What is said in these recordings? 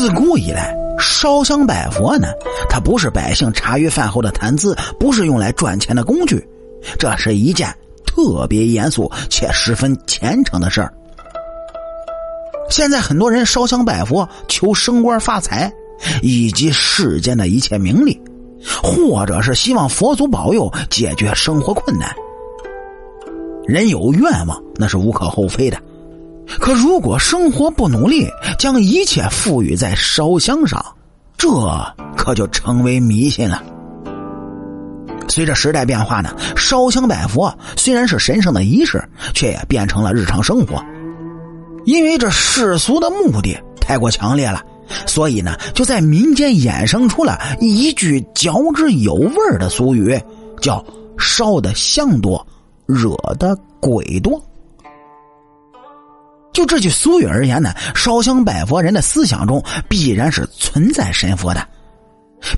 自古以来，烧香拜佛呢，它不是百姓茶余饭后的谈资，不是用来赚钱的工具，这是一件特别严肃且十分虔诚的事儿。现在很多人烧香拜佛求升官发财，以及世间的一切名利，或者是希望佛祖保佑解决生活困难。人有愿望那是无可厚非的，可如果生活不努力，将一切赋予在烧香上，这可就成为迷信了。随着时代变化呢，烧香拜佛虽然是神圣的仪式，却也变成了日常生活。因为这世俗的目的太过强烈了，所以呢，就在民间衍生出了一句嚼之有味的俗语，叫“烧的香多”。惹的鬼多。就这句俗语而言呢，烧香拜佛人的思想中必然是存在神佛的，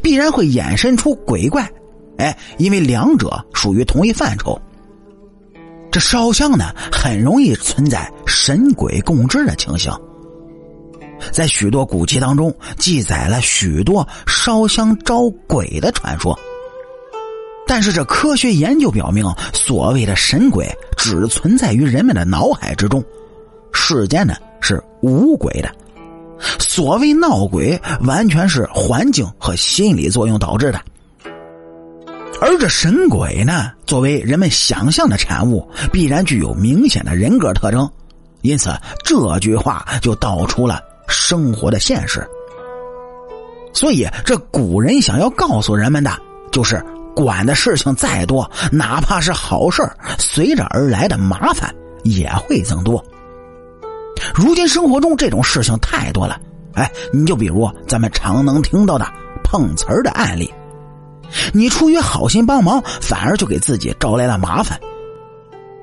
必然会衍生出鬼怪。哎，因为两者属于同一范畴。这烧香呢，很容易存在神鬼共治的情形。在许多古籍当中，记载了许多烧香招鬼的传说。但是这科学研究表明，所谓的神鬼只存在于人们的脑海之中，世间呢是无鬼的。所谓闹鬼，完全是环境和心理作用导致的。而这神鬼呢，作为人们想象的产物，必然具有明显的人格特征，因此这句话就道出了生活的现实。所以，这古人想要告诉人们的就是。管的事情再多，哪怕是好事随着而来的麻烦也会增多。如今生活中这种事情太多了，哎，你就比如咱们常能听到的碰瓷儿的案例，你出于好心帮忙，反而就给自己招来了麻烦。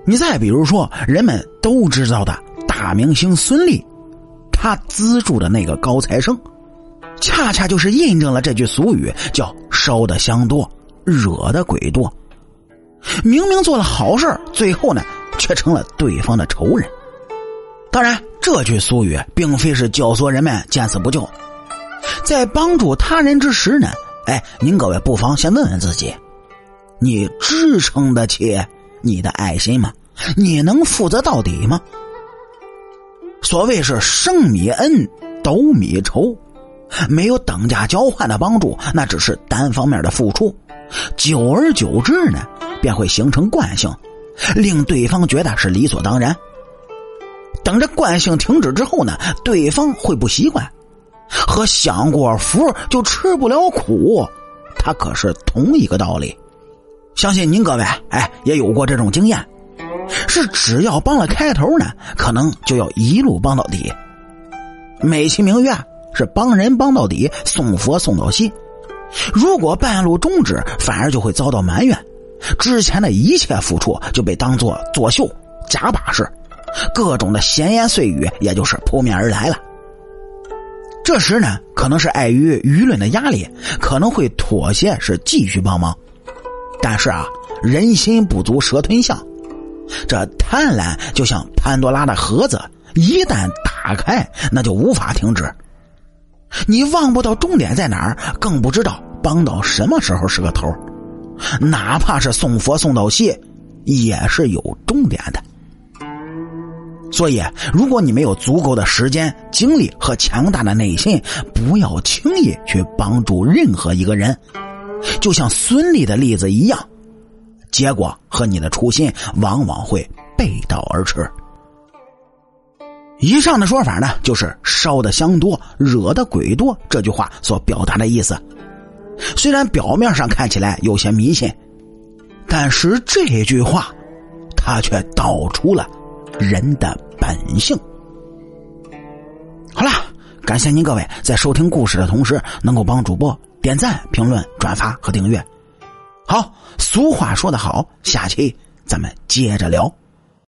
你再比如说，人们都知道的大明星孙俪，他资助的那个高材生，恰恰就是印证了这句俗语，叫烧的香多。惹的鬼多，明明做了好事最后呢却成了对方的仇人。当然，这句俗语并非是教唆人们见死不救。在帮助他人之时呢，哎，您各位不妨先问问自己：你支撑得起你的爱心吗？你能负责到底吗？所谓是生米恩，斗米仇，没有等价交换的帮助，那只是单方面的付出。久而久之呢，便会形成惯性，令对方觉得是理所当然。等着惯性停止之后呢，对方会不习惯，和享过福就吃不了苦，它可是同一个道理。相信您各位哎也有过这种经验，是只要帮了开头呢，可能就要一路帮到底，美其名曰是帮人帮到底，送佛送到西。如果半路终止，反而就会遭到埋怨，之前的一切付出就被当做作秀、假把式，各种的闲言碎语也就是扑面而来了。这时呢，可能是碍于舆论的压力，可能会妥协，是继续帮忙。但是啊，人心不足蛇吞象，这贪婪就像潘多拉的盒子，一旦打开，那就无法停止。你望不到终点在哪儿，更不知道帮到什么时候是个头哪怕是送佛送到西，也是有终点的。所以，如果你没有足够的时间、精力和强大的内心，不要轻易去帮助任何一个人。就像孙俪的例子一样，结果和你的初心往往会背道而驰。以上的说法呢，就是烧的香多，惹的鬼多这句话所表达的意思。虽然表面上看起来有些迷信，但是这句话，它却道出了人的本性。好了，感谢您各位在收听故事的同时，能够帮主播点赞、评论、转发和订阅。好，俗话说得好，下期咱们接着聊。